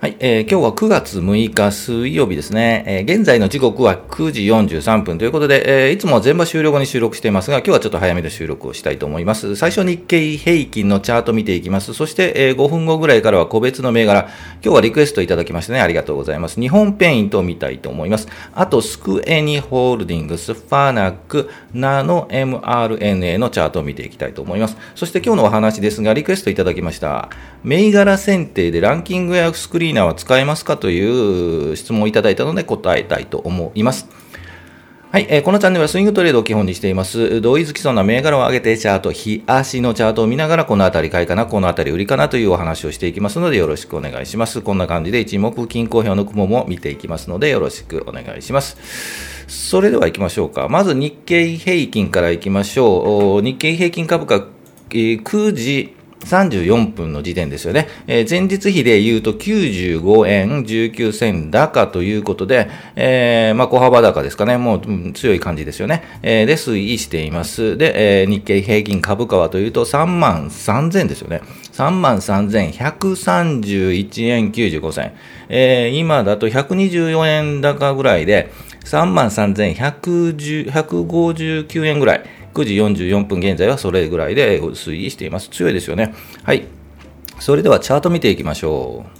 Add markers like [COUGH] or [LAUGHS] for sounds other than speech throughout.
はい、えー、今日は9月6日水曜日ですね。えー、現在の時刻は9時43分ということで、えー、いつも全場終了後に収録していますが、今日はちょっと早めで収録をしたいと思います。最初日経平均のチャート見ていきます。そして、えー、5分後ぐらいからは個別の銘柄、今日はリクエストいただきましてね、ありがとうございます。日本ペイントを見たいと思います。あと、スクエニホールディングス、ファナック、ナノ mRNA のチャートを見ていきたいと思います。そして今日のお話ですが、リクエストいただきました。銘柄選定でランキングやスクリーナーは使えますかという質問をいただいたので答えたいと思います。はい、えー、このチャンネルはスイングトレードを基本にしています。同意づきそうな銘柄を上げてチャート、日足のチャートを見ながら、このあたり買いかな、このあたり売りかなというお話をしていきますので、よろしくお願いします。こんな感じで一目均衡表の雲も見ていきますので、よろしくお願いします。それでは行きましょうか。まず日経平均から行きましょう。日経平均株価、9時34分の時点ですよね。えー、前日比で言うと95円19銭高ということで、えー、まあ小幅高ですかね。もう、うん、強い感じですよね。えー、で推移しています。で、え、日経平均株価はというと3万3000ですよね。3万3131円95銭。え、今だと124円高ぐらいで、3万3159円ぐらい。9時44分現在はそれぐらいで推移しています。強いですよね。はい。それではチャート見ていきましょう。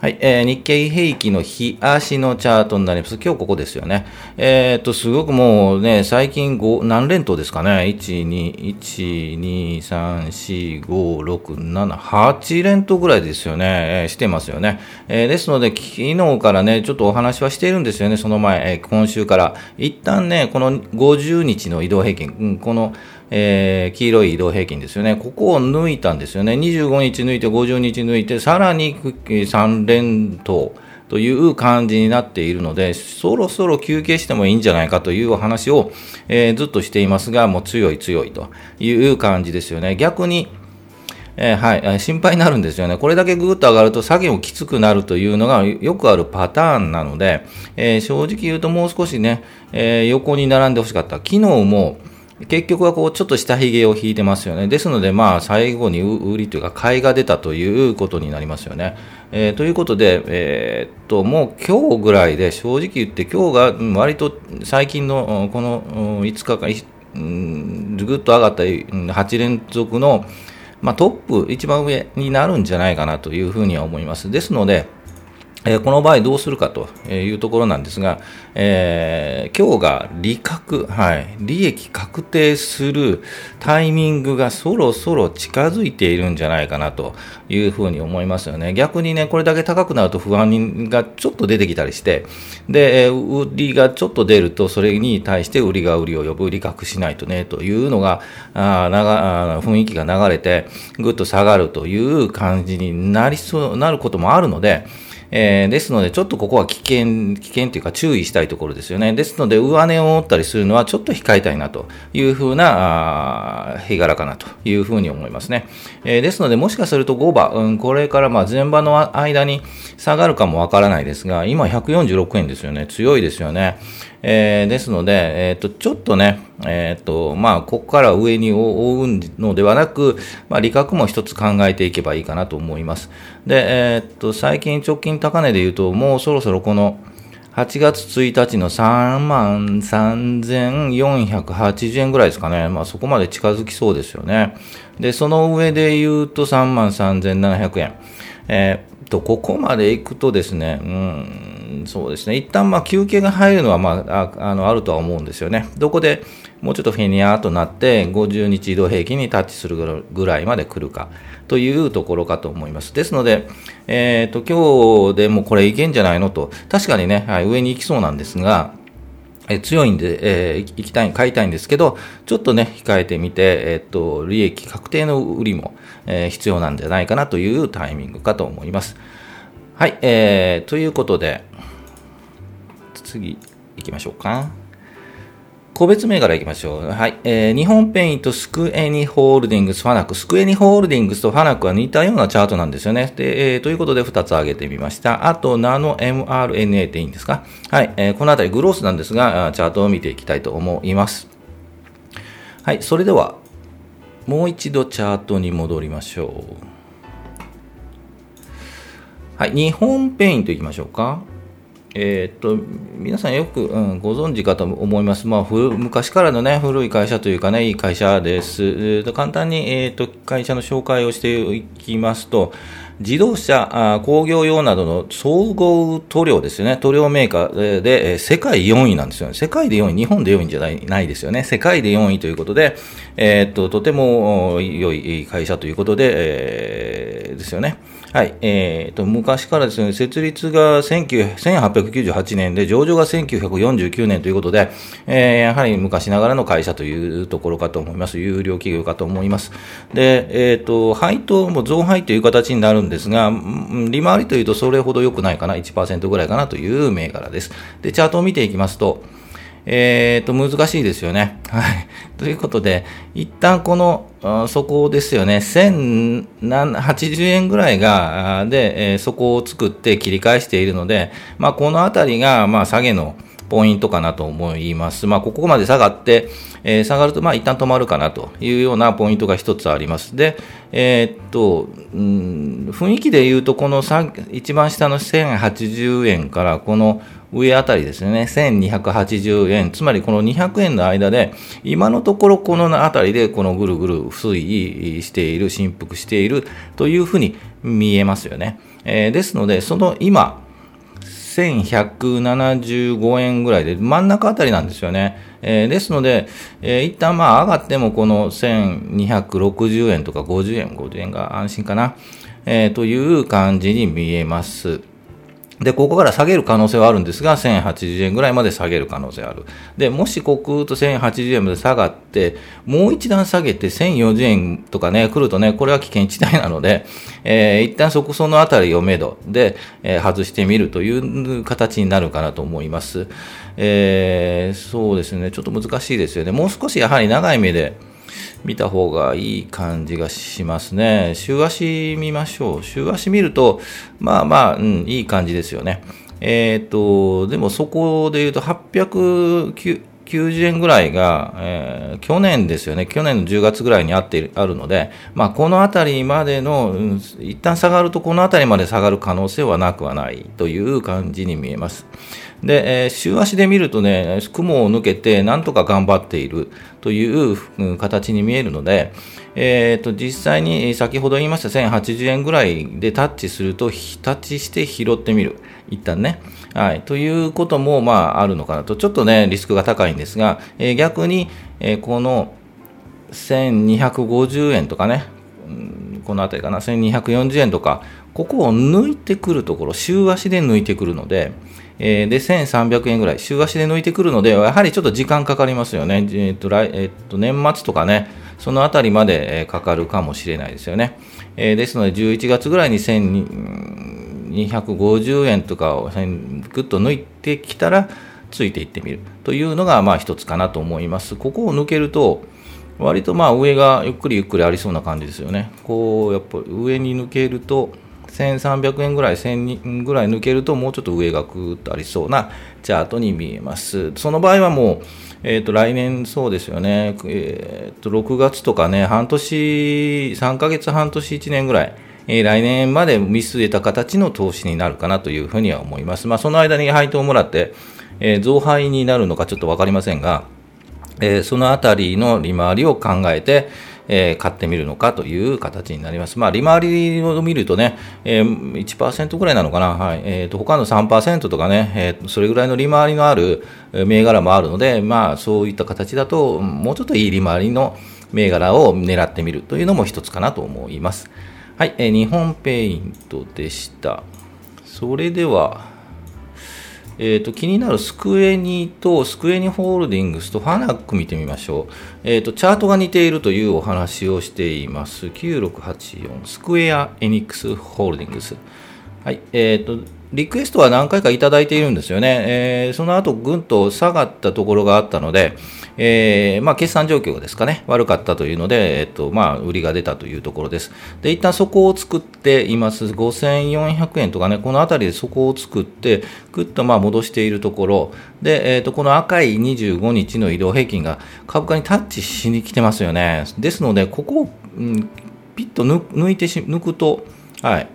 はい、えー、日経平均の日足のチャートになります。今日ここですよね。えー、っと、すごくもうね、最近5、何連投ですかね。1、2、1、2、3、4、5、6、7、8連投ぐらいですよね。えー、してますよね。えー、ですので、昨日からね、ちょっとお話はしているんですよね。その前、えー、今週から。一旦ね、この50日の移動平均、うん、この、えー、黄色い移動平均ですよね。ここを抜いたんですよね。25日抜いて、50日抜いて、さらに3連投という感じになっているので、そろそろ休憩してもいいんじゃないかというお話を、えー、ずっとしていますが、もう強い強いという感じですよね。逆に、えー、はい、心配になるんですよね。これだけぐーっと上がると下げもきつくなるというのがよくあるパターンなので、えー、正直言うともう少しね、えー、横に並んでほしかった。昨日も、結局はこうちょっと下髭を引いてますよね。ですので、まあ、最後に売りというか、買いが出たということになりますよね。えー、ということで、えー、っと、もう今日ぐらいで、正直言って、今日が割と最近のこの5日間、ぐっと上がった8連続の、まあ、トップ、一番上になるんじゃないかなというふうには思います。ですので、えこの場合どうするかというところなんですが、えー、今日が利確、はい、利益確定するタイミングがそろそろ近づいているんじゃないかなというふうに思いますよね。逆にね、これだけ高くなると不安がちょっと出てきたりして、で、売りがちょっと出ると、それに対して売りが売りを呼ぶ、利確しないとね、というのが、あな雰囲気が流れて、ぐっと下がるという感じになりそう、なることもあるので、えー、ですので、ちょっとここは危険、危険というか注意したいところですよね。ですので、上値を持ったりするのはちょっと控えたいなというふうな、日柄かなというふうに思いますね。えー、ですので、もしかすると5番、うん、これからまあ前場の間に下がるかもわからないですが、今146円ですよね。強いですよね。えー、ですので、え、ー、と、ちょっとね、え、ー、と、まあ、ここから上に追うのではなく、まあ、利確も一つ考えていけばいいかなと思います。で、えっ、と、最近直近高値で言うと、もうそろそろこの、8月1日の3万3480円ぐらいですかね。まあそこまで近づきそうですよね。で、その上で言うと3万3700円。え、と、ここまで行くとですね、うん、そうですね、一旦まあ休憩が入るのは、まあ、あのあるとは思うんですよね。どこでもうちょっとフィニアーとなって、50日移動平均にタッチするぐらいまで来るかというところかと思います。ですので、えっ、ー、と、今日でもこれいけんじゃないのと、確かにね、はい、上に行きそうなんですが、え強いんで、えー、行きたい、買いたいんですけど、ちょっとね、控えてみて、えー、っと、利益確定の売りも、えー、必要なんじゃないかなというタイミングかと思います。はい、えー、ということで、次行きましょうか。個別銘柄行きましょう。はい。えー、日本ペイント、スクエニホールディングス、ファナック。スクエニホールディングスとファナックは似たようなチャートなんですよね。で、えー、ということで2つ挙げてみました。あと、ナノ mRNA っていいんですか？はい。えー、このあたりグロースなんですが、チャートを見ていきたいと思います。はい。それでは、もう一度チャートに戻りましょう。はい、日本ペイントいきましょうか。えー、っと皆さんよく、うん、ご存知かと思います、まあ、昔からの、ね、古い会社というか、ね、いい会社です。えー、と簡単に、えー、っと会社の紹介をしていきますと、自動車、あ工業用などの総合塗料ですよね、塗料メーカーで、え、世界4位なんですよね。世界で4位、日本で4位じゃないないですよね。世界で4位ということで、えー、っととても良い会社ということで、えー、ですよね。はい、えーと、昔からですね、設立が1898年で、上場が1949年ということで、えー、やはり昔ながらの会社というところかと思います。有料企業かと思います。で、えっ、ー、と、配当も増配という形になるんですが、利回りというとそれほど良くないかな、1%ぐらいかなという銘柄です。で、チャートを見ていきますと、えー、と、難しいですよね。はい。[LAUGHS] ということで、一旦この、そこですよね、1080円ぐらいが、で、えー、そこを作って切り返しているので、まあ、このあたりが、まあ、下げのポイントかなと思います。まあ、ここまで下がって、えー、下がると、まあ、一旦止まるかなというようなポイントが一つあります。で、えー、っと、うん、雰囲気で言うと、この一番下の1080円から、この上あたりですね、1280円、つまりこの200円の間で、今のところこのあたりでこのぐるぐる推移している、振幅しているというふうに見えますよね。えー、ですので、その今、1175円ぐらいで、真ん中あたりなんですよね。えー、ですので、えー、一旦まあ上がってもこの1260円とか50円、50円が安心かな、えー、という感じに見えます。で、ここから下げる可能性はあるんですが、1080円ぐらいまで下げる可能性ある。で、もしこくと1080円まで下がって、もう一段下げて1040円とかね、来るとね、これは危険地帯なので、[LAUGHS] えー、一旦そこそのあたりをめどで、えー、外してみるという形になるかなと思います。えー、そうですね、ちょっと難しいですよね。もう少しやはり長い目で、見た方がいい感じがしますね。週足見ましょう。週足見ると、まあまあ、うん、いい感じですよね。えっ、と、でもそこで言うと890円ぐらいが、えー、去年ですよね。去年の10月ぐらいにあってあるので、まあこのあたりまでの、うん、一旦下がるとこのあたりまで下がる可能性はなくはないという感じに見えます。で、えー、週足で見るとね、雲を抜けてなんとか頑張っているという形に見えるので、えーと、実際に先ほど言いました1080円ぐらいでタッチすると、タッチして拾ってみる。一旦ね。はい。ということも、まあ、あるのかなと。ちょっとね、リスクが高いんですが、えー、逆に、えー、この1250円とかね、この辺りかな、1240円とか、ここを抜いてくるところ、週足で抜いてくるので、えー、で、1300円ぐらい、週足で抜いてくるので、やはりちょっと時間かかりますよね。えっ、と、来、えっ、と、年末とかね、そのあたりまで、かかるかもしれないですよね。えー、ですので、11月ぐらいに1250円とかをぐっと抜いてきたら、ついていってみるというのが、まあ一つかなと思います。ここを抜けると、割とまあ上がゆっくりゆっくりありそうな感じですよね。こう、やっぱ上に抜けると、1300円ぐらい、1000ぐらい抜けると、もうちょっと上がぐーっとありそうなチャートに見えます。その場合はもう、えっ、ー、と、来年そうですよね、えっ、ー、と、6月とかね、半年、3ヶ月、半年、1年ぐらい、えー、来年まで見据えた形の投資になるかなというふうには思います。まあ、その間に配当をもらって、えー、増配になるのかちょっとわかりませんが、えー、そのあたりの利回りを考えて、えー、買ってみるのかという形になります。まあ、利回りを見るとね、えー、1%ぐらいなのかな、はいえーと、他の3%とかね、えー、それぐらいの利回りのある銘柄もあるので、まあ、そういった形だと、もうちょっといい利回りの銘柄を狙ってみるというのも一つかなと思います。はい、えー、日本ペイントでした。それでは、えーと、気になるスクエニとスクエニホールディングスとファナック見てみましょう、えーと、チャートが似ているというお話をしています。9684スクエアエニックスホールディングス。はいえーとリクエストは何回かいただいているんですよね。えー、その後、ぐんと下がったところがあったので、えー、まあ、決算状況ですかね、悪かったというので、えっと、まあ、売りが出たというところです。で、一旦そこを作っています。5400円とかね、このあたりでそこを作って、ぐっとまあ戻しているところ、で、えっと、この赤い25日の移動平均が株価にタッチしに来てますよね。ですので、ここを、うん、ピッと抜いてし、抜くと、はい。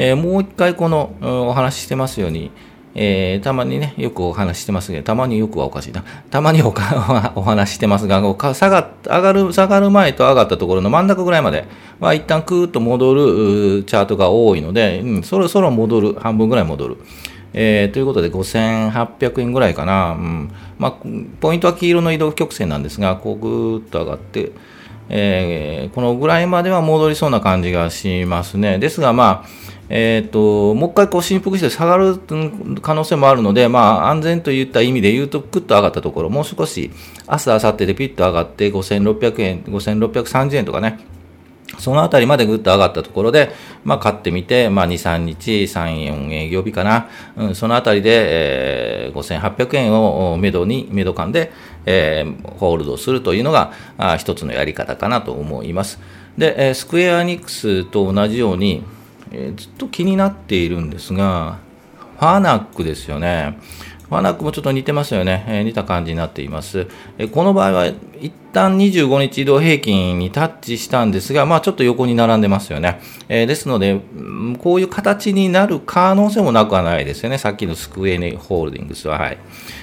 えー、もう一回このお話ししてますように、えー、たまにね、よくお話してますけど、たまによくはおかしいな。たまにおか [LAUGHS] お話してますが、下が上がる、下がる前と上がったところの真ん中ぐらいまでは、一旦クーッと戻るチャートが多いので、うん、そろそろ戻る、半分ぐらい戻る。えー、ということで、5800円ぐらいかな。うんまあ、ポイントは黄色の移動曲線なんですが、こうぐーっと上がって、えー、このぐらいまでは戻りそうな感じがしますね。ですが、まあ、えーと、もう一回こう振幅して下がる可能性もあるので、まあ、安全といった意味で言うと、ぐっと上がったところ、もう少し、明日、明後日でピッと上がって、5600円、5630円とかね、そのあたりまでぐっと上がったところで、まあ、買ってみて、まあ、2、3日、3、4営業日かな、うん、そのあたりで、えー、5800円をめどに、めど感で、えー、ホールドするというのが、あ一つのやり方かなと思います。で、え、スクエアニックスと同じように、え、ずっと気になっているんですが、ファナックですよね。ファナックもちょっと似てますよね。えー、似た感じになっています。えー、この場合は、一旦25日移動平均にタッチしたんですが、まあちょっと横に並んでますよね。えー、ですので、こういう形になる可能性もなくはないですよね。さっきのスクエネホールディングスは。はい。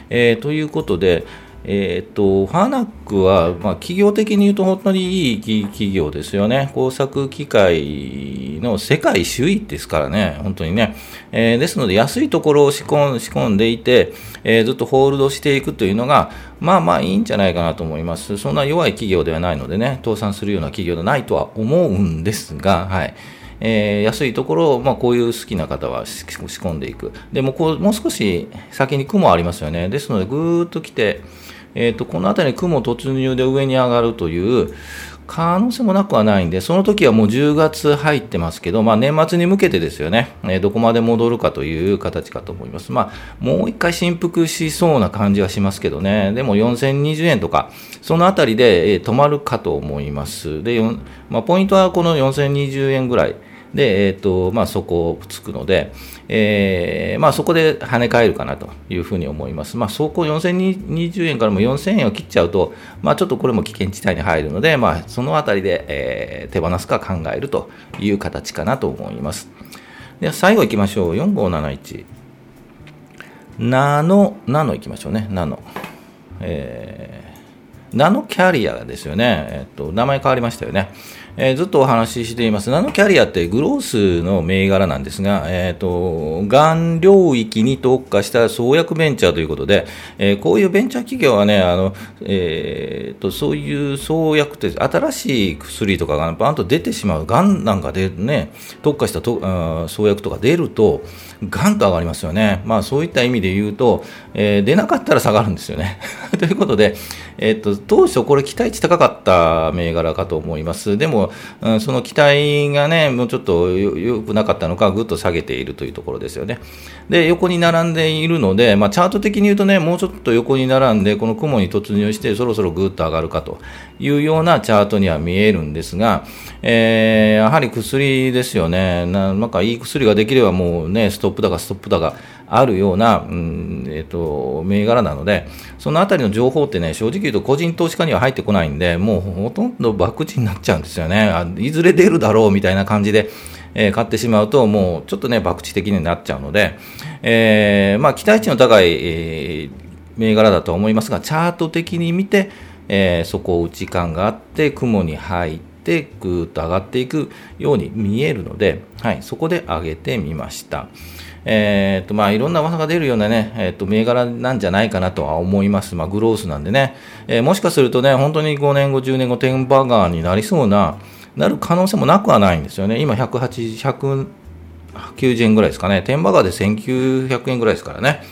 え、ということで、えーと、ファナックは、まあ、企業的に言うと本当にいい企業ですよね。工作機械の世界首位ですからね、本当にね。えー、ですので、安いところを仕込ん仕込んでいて、えー、ずっとホールドしていくというのが、まあまあいいんじゃないかなと思います。そんな弱い企業ではないのでね、倒産するような企業ではないとは思うんですが、はい。えー、安いところを、まあ、こういう好きな方は仕込んでいく。でもこう、もう少し先に雲ありますよね。ですので、ぐーっと来て、えーと、この辺り雲突入で上に上がるという可能性もなくはないんで、その時はもう10月入ってますけど、まあ、年末に向けてですよね、えー、どこまで戻るかという形かと思います。まあ、もう一回振幅しそうな感じはしますけどね、でも4020円とか、そのあたりで、えー、止まるかと思います。で、まあ、ポイントはこの4020円ぐらい。で、えーとまあ、そこをつくので、えーまあ、そこで跳ね返るかなというふうに思います。まあ、走行4020円からも4000円を切っちゃうと、まあ、ちょっとこれも危険地帯に入るので、まあ、そのあたりで、えー、手放すか考えるという形かなと思います。では最後いきましょう。4571。ナノ、ナノいきましょうね。ナノ。えー、ナノキャリアですよね。えっ、と、名前変わりましたよね。えー、ずっとお話ししています。ナノキャリアってグロースの銘柄なんですが、え、ー、と、がん領域に特化した創薬ベンチャーということで、えー、こういうベンチャー企業はね、あの、えっ、と、そういう創薬って、新しい薬とかがバンと出てしまう、がんなんかでね、特化したとあ創薬とか出ると、ガンと上がりますよね。まあそういった意味で言うと、えー、出なかったら下がるんですよね。[LAUGHS] ということで、えっ、と、当初これ期待値高かった銘柄かと思います。でも、うん、その期待がね、もうちょっと良くなかったのか、ぐっと下げているというところですよね。で、横に並んでいるので、まあ、チャート的に言うとね、もうちょっと横に並んで、この雲に突入して、そろそろぐっと上がるかというようなチャートには見えるんですが、えー、やはり薬ですよね。なんかいい薬ができればもうね、ストップだかストップだかあるような、うんえーと、銘柄なので、そのあたりの情報ってね、正直言うと個人投資家には入ってこないんで、もうほとんど博打になっちゃうんですよね。あいずれ出るだろうみたいな感じで、えー、買ってしまうと、もうちょっとね、博打的になっちゃうので、えー、まあ、期待値の高い、えー、銘柄だと思いますが、チャート的に見て、えー、そこを打ち感があって、雲に入って、ぐーっと上がっていくように見えるので、はい、そこで上げてみました。えーとまあ、いろんな技が出るような、ねえーと、銘柄なんじゃないかなとは思います、まあ、グロースなんでね、えー、もしかするとね、本当に5年後、10年後、テンバーガーになりそうな、なる可能性もなくはないんですよね、今180、190円ぐらいですかね、テンバーガーで1900円ぐらいですからね。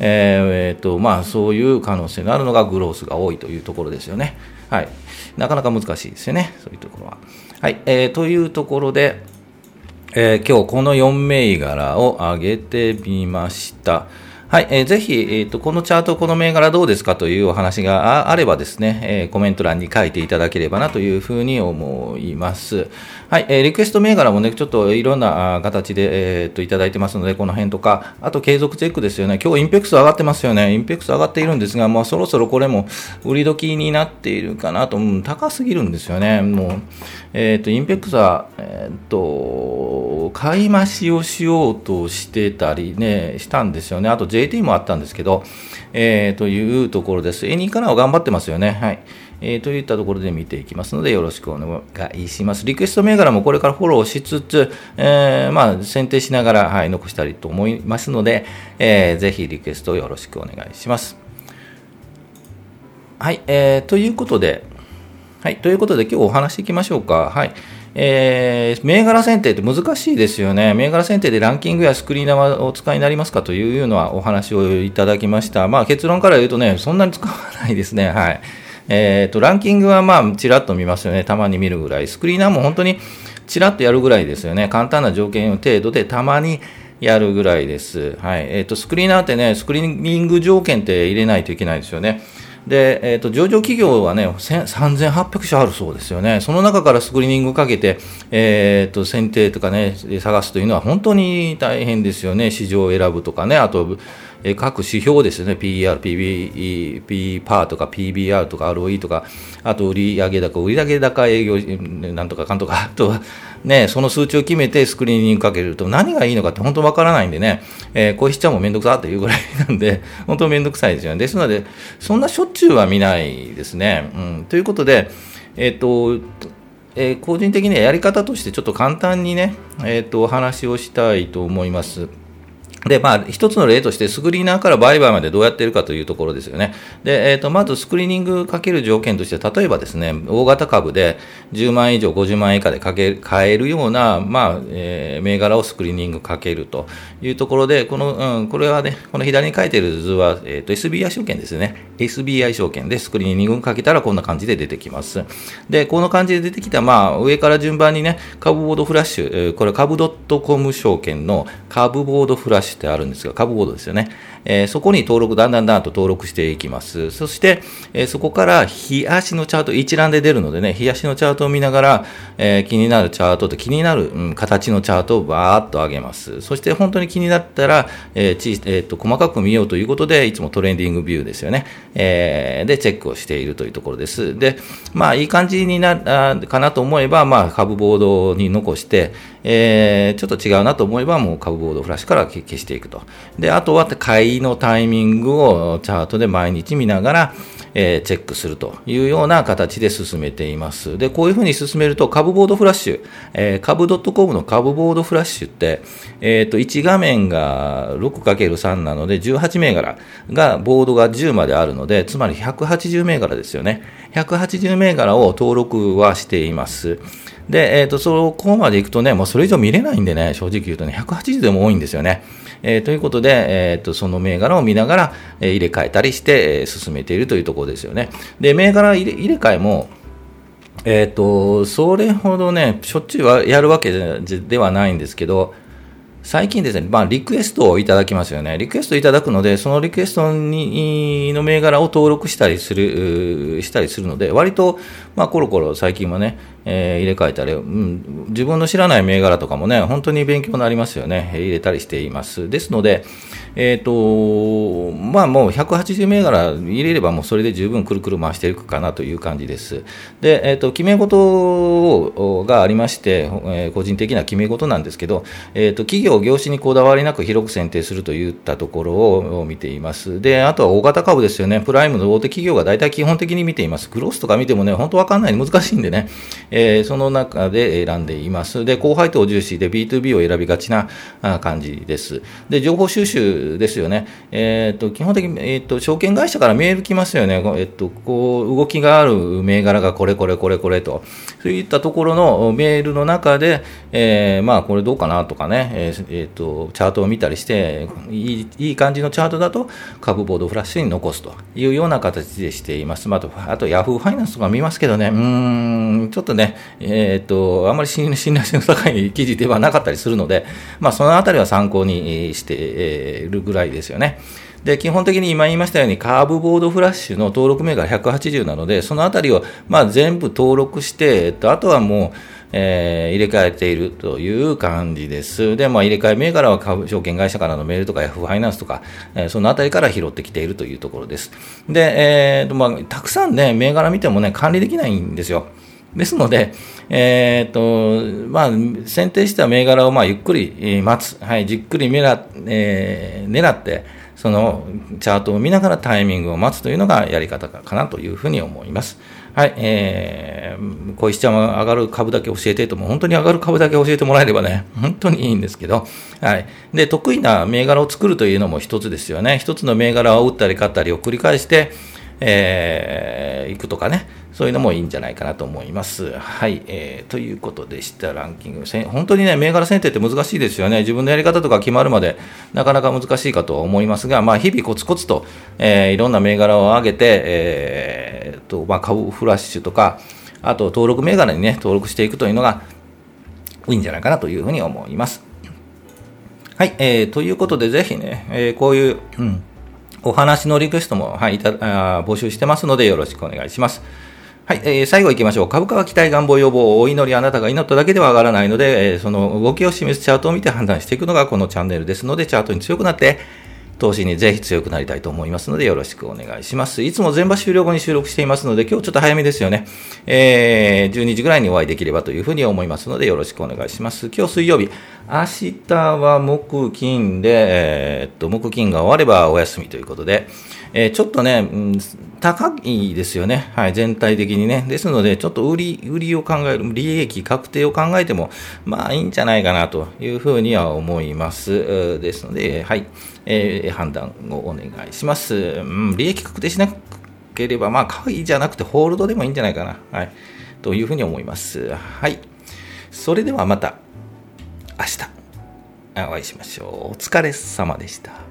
えー、えー、とまあ、そういう可能性のあるのがグロースが多いというところですよね。はい、なかなか難しいですよね、そういうところは。はい、えー、というところで、えー、今日この4銘柄を上げてみました。はい、えー、ぜひ、えーと、このチャート、この銘柄どうですかというお話があればですね、えー、コメント欄に書いていただければなというふうに思います。はい、えー、リクエスト銘柄もね、ちょっといろんな形で、えーと、いただいてますので、この辺とか、あと継続チェックですよね。今日インペックス上がってますよね。インペックス上がっているんですが、まあ、そろそろこれも売り時になっているかなと、うん、高すぎるんですよね。もう、えっ、と、インペックスは、えっ、ー、と、買い増しをしようとしてたりね、したんですよね。あと JT もあったんですけど、えー、というところです。エニーカラーは頑張ってますよね。はい。えー、といったところで見ていきますので、よろしくお願いします。リクエスト銘柄もこれからフォローしつつ、えー、まあ、選定しながら、はい、残したりと思いますので、えー、ぜひリクエストよろしくお願いします。はい、えー、ということで、はい、ということで今日お話しいきましょうか。はい。えー、銘柄選定って難しいですよね。銘柄選定でランキングやスクリーナーはお使いになりますかというのはお話をいただきました。まあ結論から言うとね、そんなに使わないですね。はい。えっ、ー、と、ランキングはまあ、ちらっと見ますよね。たまに見るぐらい。スクリーナーも本当にちらっとやるぐらいですよね。簡単な条件程度でたまにやるぐらいです。はい。えっ、ー、と、スクリーナーってね、スクリーニング条件って入れないといけないですよね。で、えーと、上場企業はね、3800社あるそうですよね。その中からスクリーニングかけて、えーと、選定とかね、探すというのは本当に大変ですよね。市場を選ぶとかね、あと、え各指標ですよね、PER、PB、P パーとか PBR とか ROE とか、あと売上高、売上高営業、なんとかかんとか、あとは、ね、その数値を決めてスクリーニングかけると何がいいのかって本当わからないんでね、えー、こうしちゃもめんどくさっていうぐらいなんで、[LAUGHS] 本当めんどくさいですよね。ですので、そんなしょっちゅうは見ないですね。うん、ということで、えっ、と、えー、個人的にはやり方としてちょっと簡単にね、えっ、と、お話をしたいと思います。で、まあ、一つの例として、スクリーナーから売買までどうやっているかというところですよね。で、えっ、ー、と、まずスクリーニングかける条件として、例えばですね、大型株で10万以上、50万円以下でかけ買えるような、まあ、えー、銘柄をスクリーニングかけるというところで、この、うん、これはね、この左に書いてる図は、えっ、ー、と、SBI 証券ですね。SBI 証券でスクリーニングかけたらこんな感じで出てきます。で、この感じで出てきた、まあ、上から順番にね、株ボードフラッシュ、これ株 .com 証券の株ボードフラッシュってあるんですが、株ボードですよね。えー、そこに登録、だんだんだんと登録していきます。そして、えー、そこから日足のチャート、一覧で出るのでね、日足のチャートを見ながら、えー、気になるチャートって気になる、うん、形のチャートをバーっと上げます。そして本当に気になったら、えーちえーと、細かく見ようということで、いつもトレンディングビューですよね。えー、で、チェックをしているというところです。で、まあ、いい感じになるかなと思えば、まあ、株ボードに残して、えー、ちょっと違うなと思えば、もう株ボードフラッシュから消していくと。で、あとは買いのタイミングをチャートで毎日見ながら、えー、チェックするというような形で進めています。で、こういうふうに進めると、株ボードフラッシュ、えー、株 .com の株ボードフラッシュって、えっ、ー、と、1画面が 6×3 なので、18銘柄が、ボードが10まであるので、つまり180銘柄ですよね。180銘柄を登録はしています。で、えっ、ー、と、そこまで行くとね、もうそれ以上見れないんでね、正直言うとね、180でも多いんですよね。えー、ということで、えーと、その銘柄を見ながら、え、入れ替えたりして、え、進めているというところですよね。で、銘柄入れ入れ替えも、えっ、と、それほどね、しょっちゅうはやるわけではないんですけど、最近ですね、まあ、リクエストをいただきますよね。リクエストいただくので、そのリクエストにの銘柄を登録したりする、したりするので、割と、まあ、コロコロ最近はね、えー、入れ替えたり、うん、自分の知らない銘柄とかもね、本当に勉強になりますよね。入れたりしています。ですので、えっ、ー、と、まあもう180銘柄入れればもうそれで十分くるくる回していくかなという感じです。で、えっ、ー、と、決め事がありまして、えー、個人的な決め事なんですけど、えっ、と、企業、業種にこだわりなく広く選定するといったところを見ています。で、あとは大型株ですよね。プライムの大手企業が大体基本的に見ています。グロスとか見てもね、本当かんない、難しいんでね、えー、その中で選んでいます。で、高配当重視で B2B を選びがちな感じです。で、情報収集ですよね。えっ、ー、と、基本的に、えっ、ー、と、証券会社からメール来ますよね。えっ、と、こう、動きがある銘柄がこれこれこれこれと。そういったところのメールの中で、えまあ、これどうかなとかね、ええー、と、チャートを見たりして、いいいい感じのチャートだと、株ボードフラッシュに残すというような形でしています。まあ、と、あとヤフーファイナンスとか見ますけどね、ねうん、ちょっとね、えっ、ー、と、あんまり信頼性の高い記事ではなかったりするので、まあ、そのあたりは参考にしているぐらいですよね。で基本的に今言いましたように、カーブボードフラッシュの登録名が180なので、そのあたりをまあ全部登録して、えっと、あとはもう、えー、入れ替えているという感じです。で、まあ、入れ替え銘柄は株証券会社からのメールとかヤフーファイナンスとか、えー、そのあたりから拾ってきているというところです。で、えーとまあ、たくさんね、銘柄見てもね、管理できないんですよ。ですので、えっ、ー、と、まあ、選定した銘柄をまあゆっくり待つ、はい、じっくり狙,、えー、狙って、そのチャートを見ながらタイミングを待つというのがやり方かなというふうに思います。はい、えー、小石ちゃんは上がる株だけ教えてと、も本当に上がる株だけ教えてもらえればね、本当にいいんですけど、はい。で、得意な銘柄を作るというのも一つですよね。一つの銘柄を打ったり買ったりを繰り返して、えー、行くとかね、そういうのもいいんじゃないかなと思います。はい。えー、ということでした、ランキング。本当にね、銘柄選定って難しいですよね。自分のやり方とか決まるまで、なかなか難しいかと思いますが、まあ、日々コツコツと、えー、いろんな銘柄を上げて、えー、と、まあ、株フラッシュとか、あと、登録銘柄にね、登録していくというのが、いいんじゃないかなというふうに思います。はい。えー、ということで、ぜひね、えー、こういう、うん、お話のリクエストも、はい、いたあ募集してますので、よろしくお願いします。はい、えー、最後行きましょう。株価は期待、願望、予防、お祈り、あなたが祈っただけでは上がらないので、えー、その動きを示すチャートを見て判断していくのがこのチャンネルですので、チャートに強くなって、投資にぜひ強くなりたいと思いますので、よろしくお願いします。いつも全場終了後に収録していますので、今日ちょっと早めですよね。えー、12時ぐらいにお会いできればというふうに思いますので、よろしくお願いします。今日水曜日、明日は木金で、えー、っと、木金が終わればお休みということで、えー、ちょっとね、うん、高いですよね。はい、全体的にね。ですので、ちょっと売り、売りを考える、利益確定を考えても、まあいいんじゃないかなというふうには思います。ですので、はい、えー、判断をお願いします。うん、利益確定しなければ、まあ買いじゃなくてホールドでもいいんじゃないかな。はい、というふうに思います。はい。それではまた明日お会いしましょう。お疲れ様でした。